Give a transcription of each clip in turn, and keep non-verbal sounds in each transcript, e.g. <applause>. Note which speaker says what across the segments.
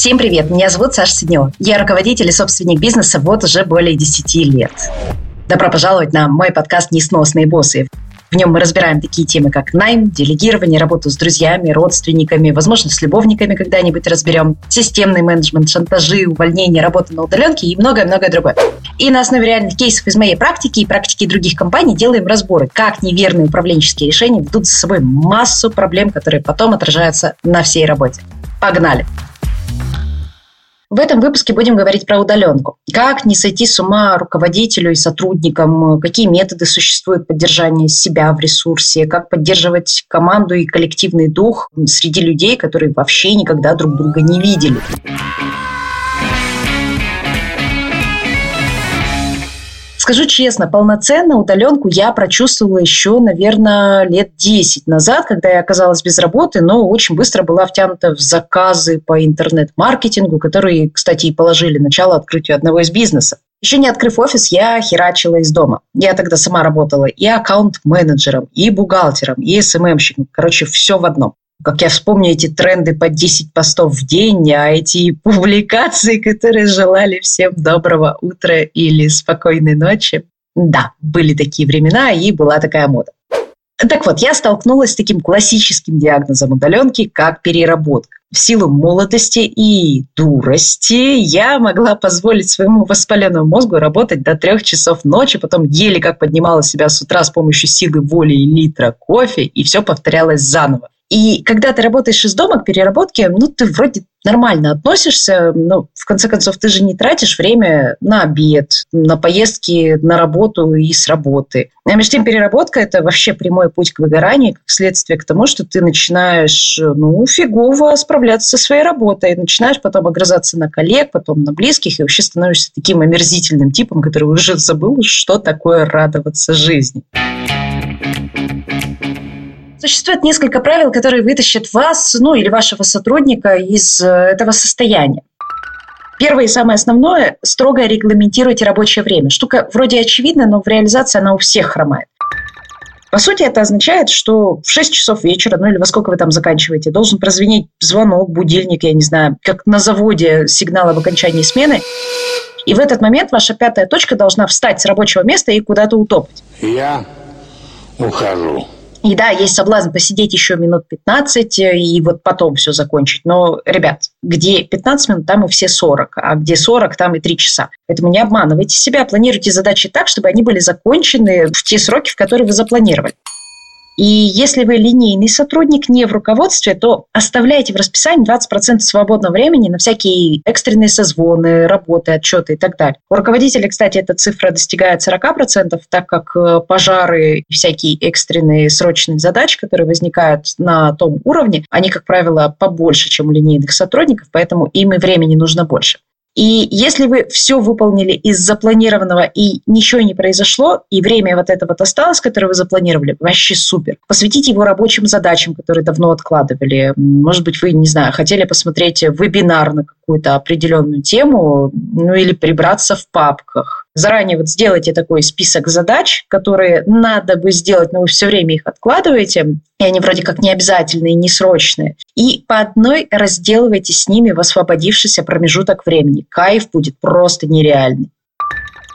Speaker 1: Всем привет, меня зовут Саша Сиднева. Я руководитель и собственник бизнеса вот уже более 10 лет. Добро пожаловать на мой подкаст «Несносные боссы». В нем мы разбираем такие темы, как найм, делегирование, работу с друзьями, родственниками, возможно, с любовниками когда-нибудь разберем, системный менеджмент, шантажи, увольнение, работа на удаленке и многое-многое другое. И на основе реальных кейсов из моей практики и практики других компаний делаем разборы, как неверные управленческие решения ведут за собой массу проблем, которые потом отражаются на всей работе. Погнали! В этом выпуске будем говорить про удаленку. Как не сойти с ума руководителю и сотрудникам, какие методы существуют поддержания себя в ресурсе, как поддерживать команду и коллективный дух среди людей, которые вообще никогда друг друга не видели. Скажу честно, полноценно удаленку я прочувствовала еще, наверное, лет 10 назад, когда я оказалась без работы, но очень быстро была втянута в заказы по интернет-маркетингу, которые, кстати, и положили начало открытию одного из бизнесов. Еще не открыв офис, я херачила из дома. Я тогда сама работала и аккаунт-менеджером, и бухгалтером, и СММщиком. Короче, все в одном как я вспомню эти тренды по 10 постов в день, а эти <laughs> публикации, которые желали всем доброго утра или спокойной ночи. Да, были такие времена и была такая мода. Так вот, я столкнулась с таким классическим диагнозом удаленки, как переработка. В силу молодости и дурости я могла позволить своему воспаленному мозгу работать до трех часов ночи, потом еле как поднимала себя с утра с помощью силы воли и литра кофе, и все повторялось заново. И когда ты работаешь из дома к переработке, ну, ты вроде нормально относишься, но в конце концов ты же не тратишь время на обед, на поездки на работу и с работы. А между тем переработка – это вообще прямой путь к выгоранию, как следствие к тому, что ты начинаешь, ну, фигово справляться со своей работой, начинаешь потом огрызаться на коллег, потом на близких, и вообще становишься таким омерзительным типом, который уже забыл, что такое радоваться жизни. Существует несколько правил, которые вытащат вас, ну или вашего сотрудника из э, этого состояния. Первое и самое основное – строго регламентируйте рабочее время. Штука вроде очевидна, но в реализации она у всех хромает. По сути, это означает, что в 6 часов вечера, ну или во сколько вы там заканчиваете, должен прозвенеть звонок, будильник, я не знаю, как на заводе сигнал об окончании смены. И в этот момент ваша пятая точка должна встать с рабочего места и куда-то утопать.
Speaker 2: Я ухожу.
Speaker 1: И да, есть соблазн посидеть еще минут 15 э, и вот потом все закончить. Но, ребят, где 15 минут, там и все 40, а где 40, там и 3 часа. Поэтому не обманывайте себя, планируйте задачи так, чтобы они были закончены в те сроки, в которые вы запланировали. И если вы линейный сотрудник, не в руководстве, то оставляйте в расписании 20% свободного времени на всякие экстренные созвоны, работы, отчеты и так далее. У руководителя, кстати, эта цифра достигает 40%, так как э, пожары и всякие экстренные срочные задачи, которые возникают на том уровне, они, как правило, побольше, чем у линейных сотрудников, поэтому им и времени нужно больше. И если вы все выполнили из запланированного и ничего не произошло, и время вот это вот осталось, которое вы запланировали, вообще супер. Посвятите его рабочим задачам, которые давно откладывали. Может быть, вы, не знаю, хотели посмотреть вебинар на какую-то определенную тему, ну или прибраться в папках. Заранее вот сделайте такой список задач, которые надо бы сделать, но вы все время их откладываете, и они вроде как не обязательные, не срочные. И по одной разделывайте с ними в освободившийся промежуток времени. Кайф будет просто нереальный.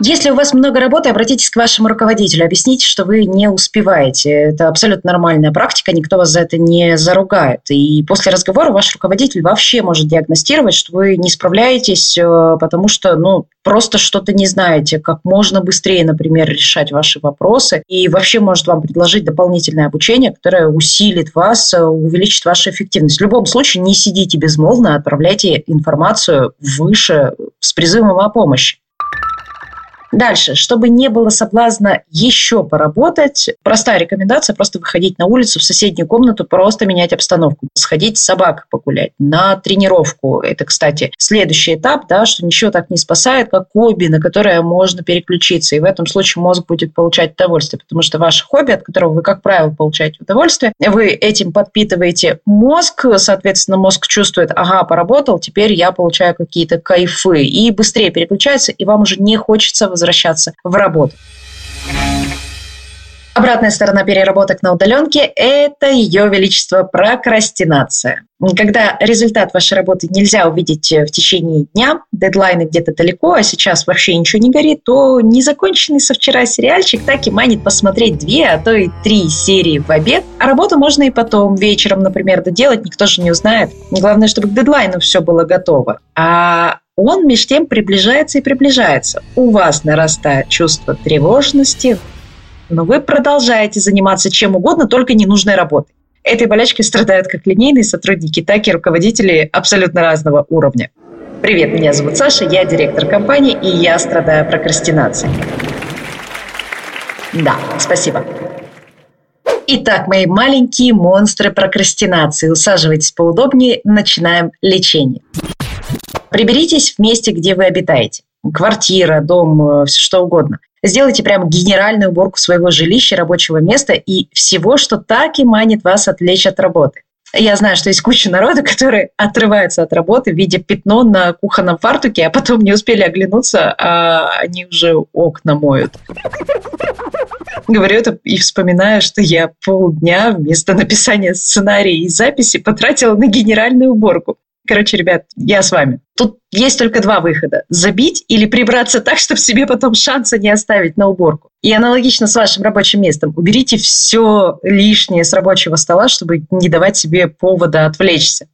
Speaker 1: Если у вас много работы, обратитесь к вашему руководителю, объясните, что вы не успеваете. Это абсолютно нормальная практика, никто вас за это не заругает. И после разговора ваш руководитель вообще может диагностировать, что вы не справляетесь, э, потому что, ну, просто что-то не знаете, как можно быстрее, например, решать ваши вопросы, и вообще может вам предложить дополнительное обучение, которое усилит вас, э, увеличит вашу эффективность. В любом случае не сидите безмолвно, отправляйте информацию выше с призывом о помощи. Дальше, чтобы не было соблазна еще поработать, простая рекомендация просто выходить на улицу, в соседнюю комнату, просто менять обстановку, сходить с собакой погулять, на тренировку. Это, кстати, следующий этап, да, что ничего так не спасает, как хобби, на которое можно переключиться. И в этом случае мозг будет получать удовольствие, потому что ваше хобби, от которого вы, как правило, получаете удовольствие, вы этим подпитываете мозг, соответственно, мозг чувствует, ага, поработал, теперь я получаю какие-то кайфы, и быстрее переключается, и вам уже не хочется возвращаться возвращаться в работу. Обратная сторона переработок на удаленке – это ее величество прокрастинация. Когда результат вашей работы нельзя увидеть в течение дня, дедлайны где-то далеко, а сейчас вообще ничего не горит, то незаконченный со вчера сериальчик так и манит посмотреть две, а то и три серии в обед. А работу можно и потом, вечером, например, доделать, никто же не узнает. Главное, чтобы к дедлайну все было готово. А он меж тем приближается и приближается. У вас нарастает чувство тревожности, но вы продолжаете заниматься чем угодно, только ненужной работой. Этой болячкой страдают как линейные сотрудники, так и руководители абсолютно разного уровня. Привет, меня зовут Саша, я директор компании, и я страдаю прокрастинацией. Да, спасибо. Итак, мои маленькие монстры прокрастинации, усаживайтесь поудобнее, начинаем лечение. Приберитесь в месте, где вы обитаете. Квартира, дом, э, все что угодно. Сделайте прям генеральную уборку своего жилища, рабочего места и всего, что так и манит вас отвлечь от работы. Я знаю, что есть куча народа, <laughs> которые отрываются от работы, видя пятно на кухонном фартуке, а потом не успели оглянуться, а они уже окна моют. Говорю это и вспоминаю, что я полдня вместо написания сценария и записи потратила на генеральную уборку. Короче, ребят, я с вами. Тут есть только два выхода. Забить или прибраться так, чтобы себе потом шанса не оставить на уборку. И аналогично с вашим рабочим местом. Уберите все лишнее с рабочего стола, чтобы не давать себе повода отвлечься.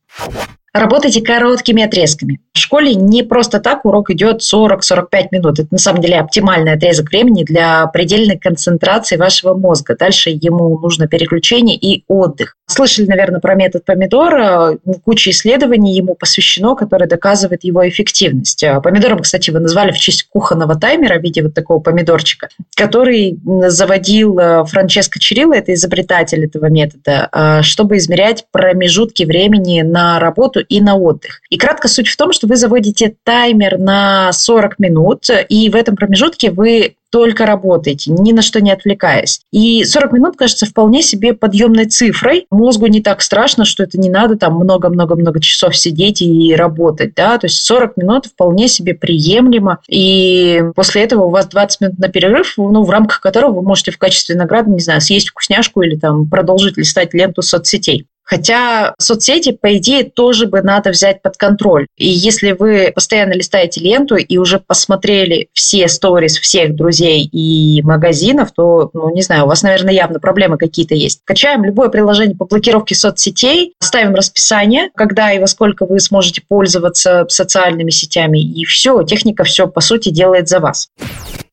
Speaker 1: Работайте короткими отрезками. В школе не просто так урок идет 40-45 минут. Это на самом деле оптимальный отрезок времени для предельной концентрации вашего мозга. Дальше ему нужно переключение и отдых. Слышали, наверное, про метод помидора. Куча исследований ему посвящено, которое доказывает его эффективность. Помидором, кстати, вы назвали в честь кухонного таймера в виде вот такого помидорчика, который заводил э, Франческо Чирилла, это изобретатель этого метода, э, чтобы измерять промежутки времени на работу и на отдых. И кратко суть в том, что вы заводите таймер на 40 минут, и в этом промежутке вы только работаете, ни на что не отвлекаясь. И 40 минут кажется вполне себе подъемной цифрой. Мозгу не так страшно, что это не надо там много-много-много часов сидеть и работать. Да? То есть 40 минут вполне себе приемлемо. И после этого у вас 20 минут на перерыв, ну, в рамках которого вы можете в качестве награды, не знаю, съесть вкусняшку или там продолжить листать ленту соцсетей. Хотя соцсети, по идее, тоже бы надо взять под контроль. И если вы постоянно листаете ленту и уже посмотрели все сторис всех друзей и магазинов, то, ну, не знаю, у вас, наверное, явно проблемы какие-то есть. Качаем любое приложение по блокировке соцсетей, ставим расписание, когда и во сколько вы сможете пользоваться социальными сетями, и все, техника все, по сути, делает за вас.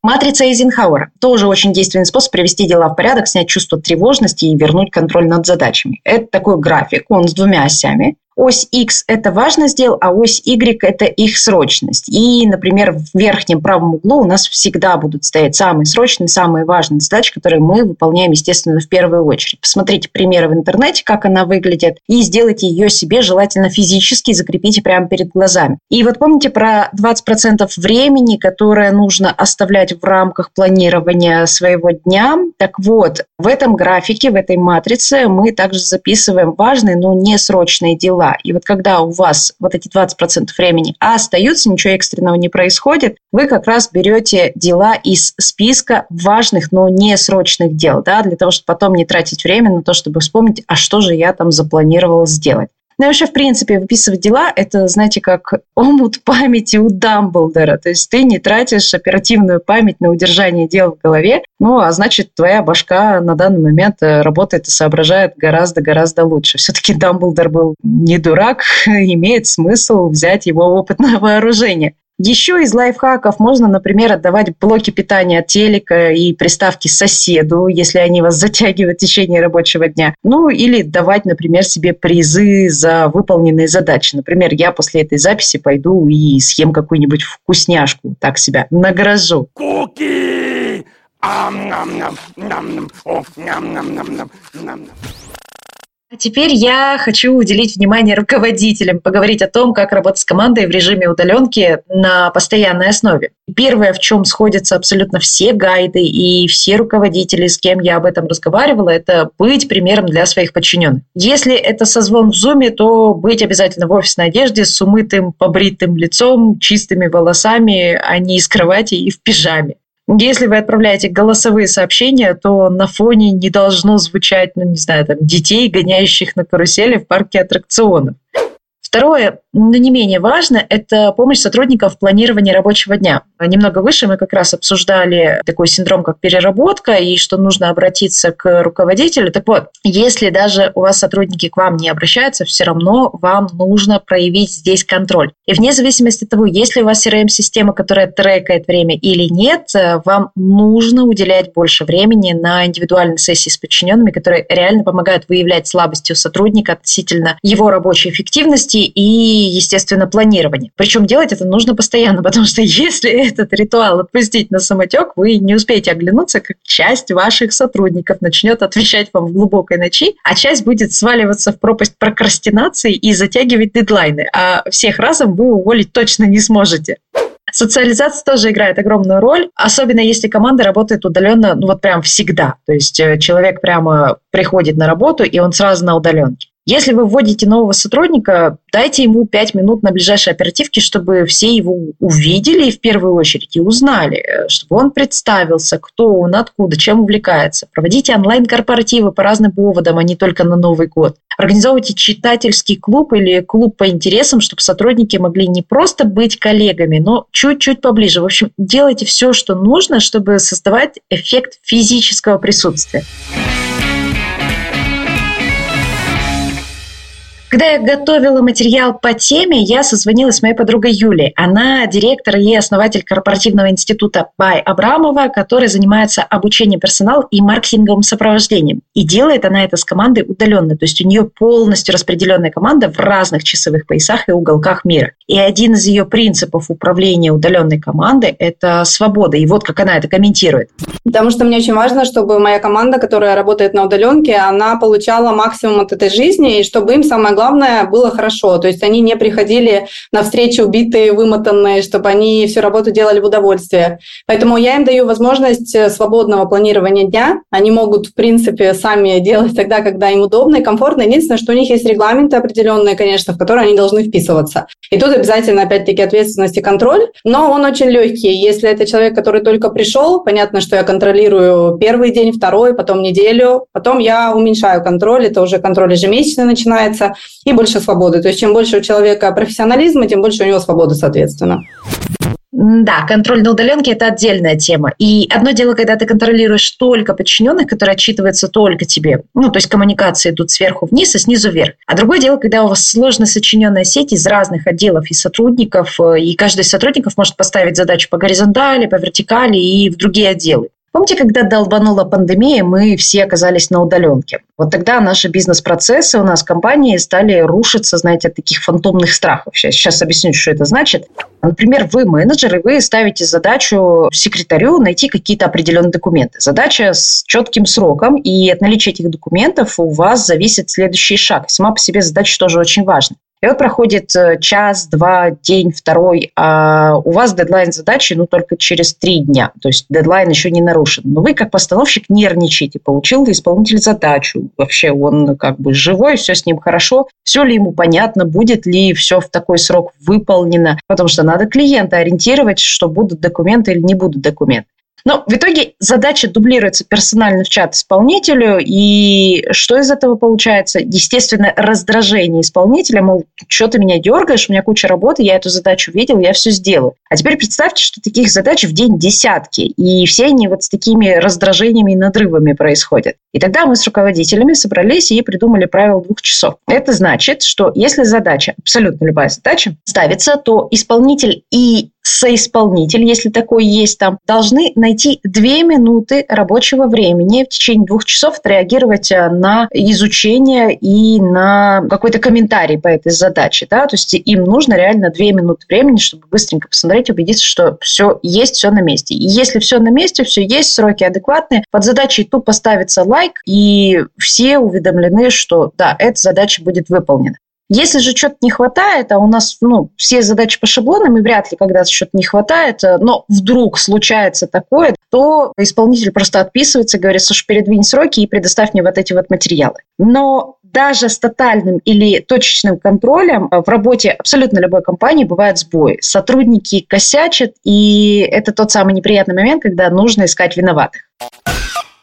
Speaker 1: Матрица Эйзенхауэра – тоже очень действенный способ привести дела в порядок, снять чувство тревожности и вернуть контроль над задачами. Это такой график, он с двумя осями. Ось X – это важность дел, а ось Y – это их срочность. И, например, в верхнем правом углу у нас всегда будут стоять самые срочные, самые важные задачи, которые мы выполняем, естественно, в первую очередь. Посмотрите примеры в интернете, как она выглядит, и сделайте ее себе желательно физически, закрепите прямо перед глазами. И вот помните про 20% времени, которое нужно оставлять в рамках планирования своего дня? Так вот, в этом графике, в этой матрице мы также записываем важные, но не срочные дела И вот когда у вас вот эти 20% времени остаются, ничего экстренного не происходит, вы как раз берете дела из списка важных, но не срочных дел, да, для того, чтобы потом не тратить время на то, чтобы вспомнить, а что же я там запланировал сделать. Ну вообще, в принципе, выписывать дела – это, знаете, как омут памяти у Дамблдора. То есть ты не тратишь оперативную память на удержание дел в голове, ну, а значит, твоя башка на данный момент э, работает и соображает гораздо-гораздо лучше. Все-таки Дамблдор был не дурак, <laughs> имеет смысл взять его опыт на вооружение. Еще из лайфхаков можно, например, отдавать блоки питания от телека и приставки соседу, если они вас <laughs> затягивают в течение рабочего дня. Ну, или давать, например, себе призы за выполненные задачи. Например, я после этой записи пойду и съем какую-нибудь вкусняшку, так себя награжу. Куки! Ам-нам-нам, нам-нам, а теперь я хочу уделить внимание руководителям, поговорить о том, как работать с командой в режиме удаленки на постоянной основе. Первое, в чем сходятся абсолютно все гайды и все руководители, с кем я об этом разговаривала, это быть примером для своих подчиненных. Если это созвон в зуме, то быть обязательно в офисной одежде с умытым, побритым лицом, чистыми волосами, а не из кровати и в пижаме. Если вы отправляете голосовые сообщения, то на фоне не должно звучать, ну, не знаю, там, детей, гоняющих на карусели в парке аттракционов. Второе, но не менее важно, это помощь сотрудников в планировании рабочего дня. Немного выше мы как раз обсуждали такой синдром, как переработка, и что нужно обратиться к руководителю. Так вот, если даже у вас сотрудники к вам не обращаются, все равно вам нужно проявить здесь контроль. И вне зависимости от того, есть ли у вас CRM-система, которая трекает время или нет, вам нужно уделять больше времени на индивидуальные сессии с подчиненными, которые реально помогают выявлять слабости у сотрудника относительно его рабочей эффективности и, естественно, планирования. Причем делать это нужно постоянно, <laughs> потому что если этот ритуал отпустить на самотек, вы не успеете оглянуться, как часть ваших сотрудников начнет отвечать вам в глубокой ночи, а часть будет сваливаться в пропасть прокрастинации и затягивать дедлайны, а всех разом вы уволить точно не сможете. Социализация тоже играет огромную роль, особенно если команда работает удаленно, ну вот прям всегда. То есть э, человек прямо приходит на работу, и он сразу на удаленке. Если вы вводите нового сотрудника, дайте ему 5 минут на ближайшей оперативке, чтобы все его увидели в первую очередь и узнали, э, чтобы он представился, кто он, откуда, чем увлекается. Проводите онлайн-корпоративы по разным поводам, а не только на Новый год. Организовывайте читательский клуб или клуб по интересам, чтобы сотрудники могли не просто быть коллегами, но чуть-чуть поближе. В общем, делайте все, что нужно, чтобы создавать эффект физического присутствия. Когда я готовила материал по теме, я созвонилась с моей подругой Юлей. Она директор и основатель корпоративного института Бай Абрамова, который занимается обучением персонала и маркетинговым сопровождением. И делает она это с командой удаленно. То есть у нее полностью распределенная команда в разных часовых поясах и уголках мира. И один из ее принципов управления удаленной командой – это свобода. И вот как она это комментирует.
Speaker 3: Потому что мне очень важно, чтобы моя команда, которая работает на удаленке, она получала максимум от этой жизни, и чтобы им самое главное было хорошо. То есть они не приходили на встречи убитые, вымотанные, чтобы они всю работу делали в удовольствие. Поэтому я им даю возможность э, свободного планирования дня. Они могут, в принципе, сами делать тогда, когда им удобно и комфортно. Единственное, что у них есть регламенты определенные, конечно, в которые они должны вписываться. И тут обязательно, опять-таки, ответственность и контроль. Но он очень легкий. Если это человек, который только пришел, понятно, что я контролирую первый день, второй, потом неделю, потом я уменьшаю контроль. Это уже контроль ежемесячно начинается и больше свободы. То есть чем больше у человека профессионализма, тем больше у него свободы, соответственно.
Speaker 1: Да, контроль на удаленке – это отдельная тема. И одно дело, когда ты контролируешь только подчиненных, которые отчитываются только тебе. Ну, то есть коммуникации идут сверху вниз, а снизу вверх. А другое дело, когда у вас сложно сочиненная сеть из разных отделов и сотрудников, э, и каждый из сотрудников может поставить задачу по горизонтали, по вертикали и в другие отделы. Помните, когда долбанула пандемия, мы все оказались на удаленке? Вот тогда наши бизнес-процессы у нас в компании стали рушиться, знаете, от таких фантомных страхов. Сейчас, сейчас объясню, что это значит. Например, вы менеджер, и вы ставите задачу секретарю найти какие-то определенные документы. Задача с четким сроком, и от наличия этих документов у вас зависит следующий шаг. Сама по себе задача тоже очень важна. И вот проходит э, час, два, день, второй, а у вас дедлайн задачи, ну, только через три дня. То есть дедлайн еще не нарушен. Но вы, как постановщик, нервничаете. Получил исполнитель задачу? Вообще он как бы живой, все с ним хорошо. Все ли ему понятно, будет ли все в такой срок выполнено? Потому что надо клиента ориентировать, что будут документы или не будут документы. Но в итоге задача дублируется персонально в чат исполнителю, и что из этого получается? Естественно, раздражение исполнителя, мол, что ты меня дергаешь, у меня куча работы, я эту задачу видел, я все сделаю. А теперь представьте, что таких задач в день десятки, и все они вот с такими раздражениями и надрывами происходят. И тогда мы с руководителями собрались и придумали правило двух часов. Это значит, что если задача, абсолютно любая задача, ставится, то исполнитель и соисполнитель, если такой есть там, должны найти две минуты рабочего времени в течение двух часов отреагировать э, на изучение и на какой-то комментарий по этой задаче. Да? То есть им нужно реально две минуты времени, чтобы быстренько посмотреть, убедиться, что все есть, все на месте. И если все на месте, все есть, сроки адекватные, под задачей тупо ставится лайк, и все уведомлены, что да, эта задача будет выполнена. Если же что-то не хватает, а у нас ну, все задачи по шаблонам, и вряд ли когда-то что-то не хватает, э, но вдруг случается такое, то исполнитель просто отписывается, говорит, слушай, передвинь сроки и предоставь мне вот эти вот материалы. Но даже с тотальным или точечным контролем в работе абсолютно любой компании бывает сбой. Сотрудники косячат, и это тот самый неприятный момент, когда нужно искать виноватых.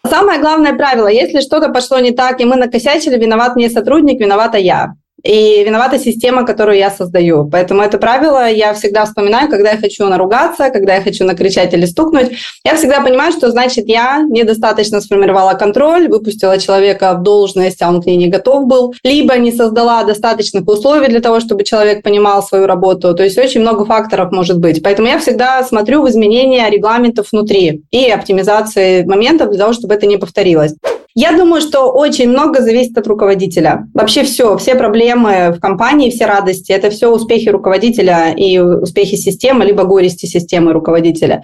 Speaker 3: Самое главное правило, если что-то пошло не так, и мы накосячили, виноват не сотрудник, виновата я и виновата система, которую я создаю. Поэтому это правило я всегда вспоминаю, когда я хочу наругаться, когда я хочу накричать или стукнуть. Я всегда понимаю, что значит я недостаточно сформировала контроль, выпустила человека в должность, а он к ней не готов был, либо не создала достаточных условий для того, чтобы человек понимал свою работу. То есть очень много факторов может быть. Поэтому я всегда смотрю в изменения регламентов внутри и оптимизации моментов для того, чтобы это не повторилось. Я думаю, что очень много зависит от руководителя. Вообще все, все проблемы в компании, все радости, это все успехи руководителя и успехи системы, либо горести системы руководителя.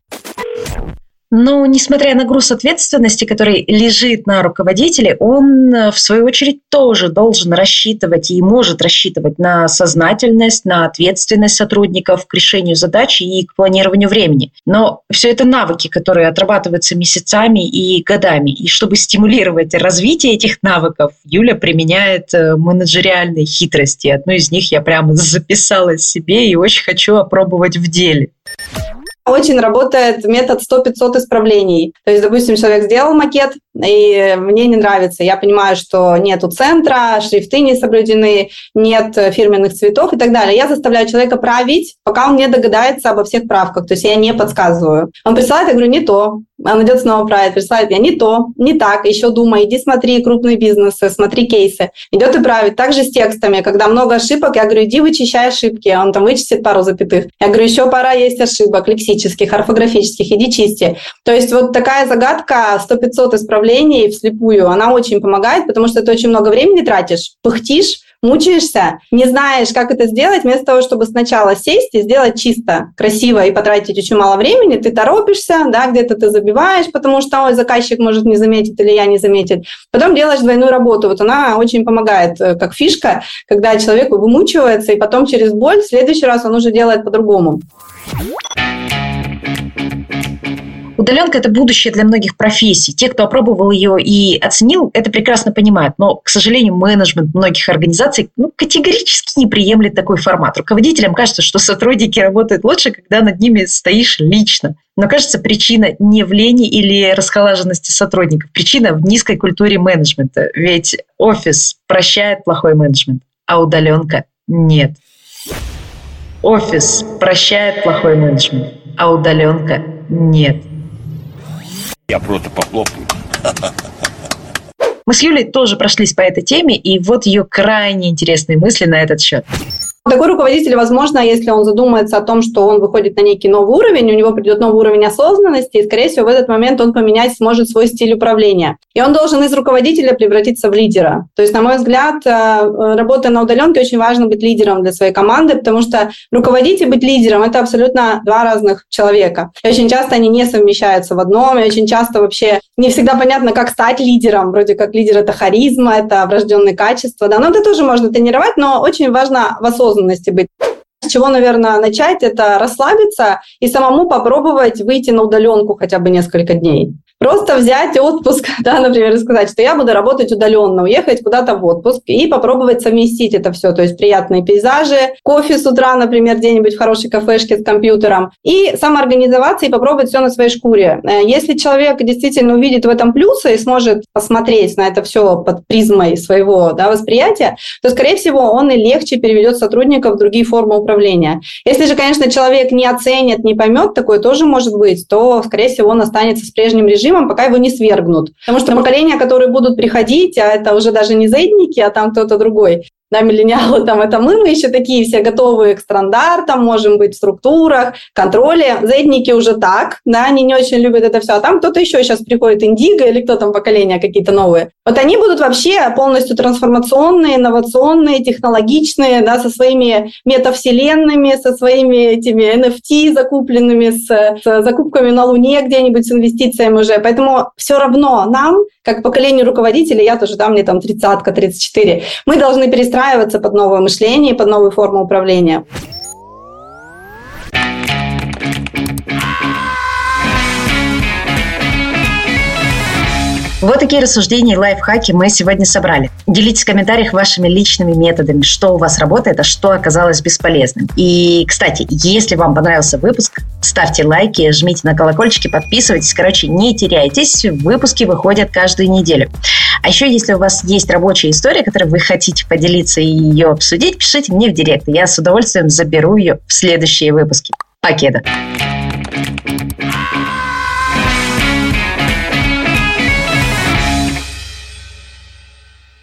Speaker 1: Но, несмотря на груз ответственности, который лежит на руководителе, он, э, в свою очередь, тоже должен рассчитывать и может рассчитывать на сознательность, на ответственность сотрудников к решению задач и к планированию времени. Но все это навыки, которые отрабатываются месяцами и годами. И чтобы стимулировать развитие этих навыков, Юля применяет э, менеджериальные хитрости. Одну из них я прямо записала себе и очень хочу опробовать в деле
Speaker 3: очень работает метод 100-500 исправлений. То есть, допустим, человек сделал макет, и мне не нравится. Я понимаю, что нету центра, шрифты не соблюдены, нет фирменных цветов и так далее. Я заставляю человека править, пока он не догадается обо всех правках. То есть я не подсказываю. Он присылает, я говорю, не то. Он идет снова правит, присылает, я не то, не так, еще думай, иди смотри крупные бизнесы, смотри кейсы. Идет и правит. Также с текстами, когда много ошибок, я говорю, иди вычищай ошибки. Он там вычистит пару запятых. Я говорю, еще пора есть ошибок лексических, орфографических, иди чисти. То есть вот такая загадка 100-500 исправлений вслепую, она очень помогает, потому что ты очень много времени тратишь, пыхтишь, мучаешься, не знаешь, как это сделать, вместо того, чтобы сначала сесть и сделать чисто, красиво и потратить очень мало времени, ты торопишься, да, где-то ты забиваешь, потому что ой, заказчик может не заметить или я не заметить. Потом делаешь двойную работу. Вот она очень помогает, э, как фишка, когда человек вымучивается, и потом через боль в следующий раз он уже делает по-другому.
Speaker 1: Удаленка – это будущее для многих профессий. Те, кто опробовал ее и оценил, это прекрасно понимают. Но, к сожалению, менеджмент многих организаций ну, категорически не приемлет такой формат. Руководителям кажется, что сотрудники работают лучше, когда над ними стоишь лично. Но кажется, причина не в лени или расхолаженности сотрудников. Причина в низкой культуре менеджмента. Ведь офис прощает плохой менеджмент, а удаленка нет. Офис прощает плохой менеджмент, а удаленка нет.
Speaker 2: Я просто похлопаю.
Speaker 1: Мы с Юлей тоже прошлись по этой теме, и вот ее крайне интересные мысли на этот счет.
Speaker 3: Такой руководитель, возможно, если он задумается о том, что он выходит на некий новый уровень, у него придет новый уровень осознанности, и, скорее всего, в этот момент он поменять сможет свой стиль управления. И он должен из руководителя превратиться в лидера. То есть, на мой взгляд, э, работая на удаленке, очень важно быть лидером для своей команды, потому что руководить и быть лидером – это абсолютно два разных человека. И очень часто они не совмещаются в одном, и очень часто вообще не всегда понятно, как стать лидером. Вроде как лидер – это харизма, это врожденные качества, да, но это тоже можно тренировать, но очень важно в осознанности осознанности быть. С чего, наверное, начать, это расслабиться и самому попробовать выйти на удаленку хотя бы несколько дней. Просто взять отпуск, <laughs> да, например, сказать, что я буду работать удаленно, уехать куда-то в отпуск и попробовать совместить это все. То есть приятные пейзажи, кофе с утра, например, где-нибудь в хорошей кафешке с компьютером. И самоорганизоваться и попробовать все на своей шкуре. Э, если человек действительно увидит в этом плюсы и сможет посмотреть на это все под призмой своего да, восприятия, то, скорее всего, он и легче переведет сотрудников в другие формы управления. Если же, конечно, человек не оценит, не поймет, такое тоже может быть, то, скорее всего, он останется с прежним режимом, режимом, пока его не свергнут. Потому что поколения, которые будут приходить, а это уже даже не зедники, а там кто-то другой, да, миллениалы там это мы, мы еще такие все готовые к стандартам, можем быть в структурах, контроле. Зедники уже так, да, они не очень любят это все. А там кто-то еще сейчас приходит, Индиго или кто там поколения какие-то новые. Вот они будут вообще полностью трансформационные, инновационные, технологичные, да, со своими метавселенными, со своими этими NFT закупленными, с, с закупками на Луне где-нибудь, с инвестициями уже. Поэтому все равно нам, как поколению руководителей, я тоже, да, мне там 30-ка, 34, мы должны перестраивать подстраиваться под новое мышление, под новые формы управления.
Speaker 1: Вот такие рассуждения и лайфхаки мы сегодня собрали. Делитесь в комментариях вашими личными методами, что у вас работает, а что оказалось бесполезным. И, кстати, если вам понравился выпуск, ставьте лайки, жмите на колокольчики, подписывайтесь. Короче, не теряйтесь, выпуски выходят каждую неделю. А еще, если у вас есть рабочая история, которой вы хотите поделиться и ее обсудить, пишите мне в директ. Я с удовольствием заберу ее в следующие выпуски. Покеда!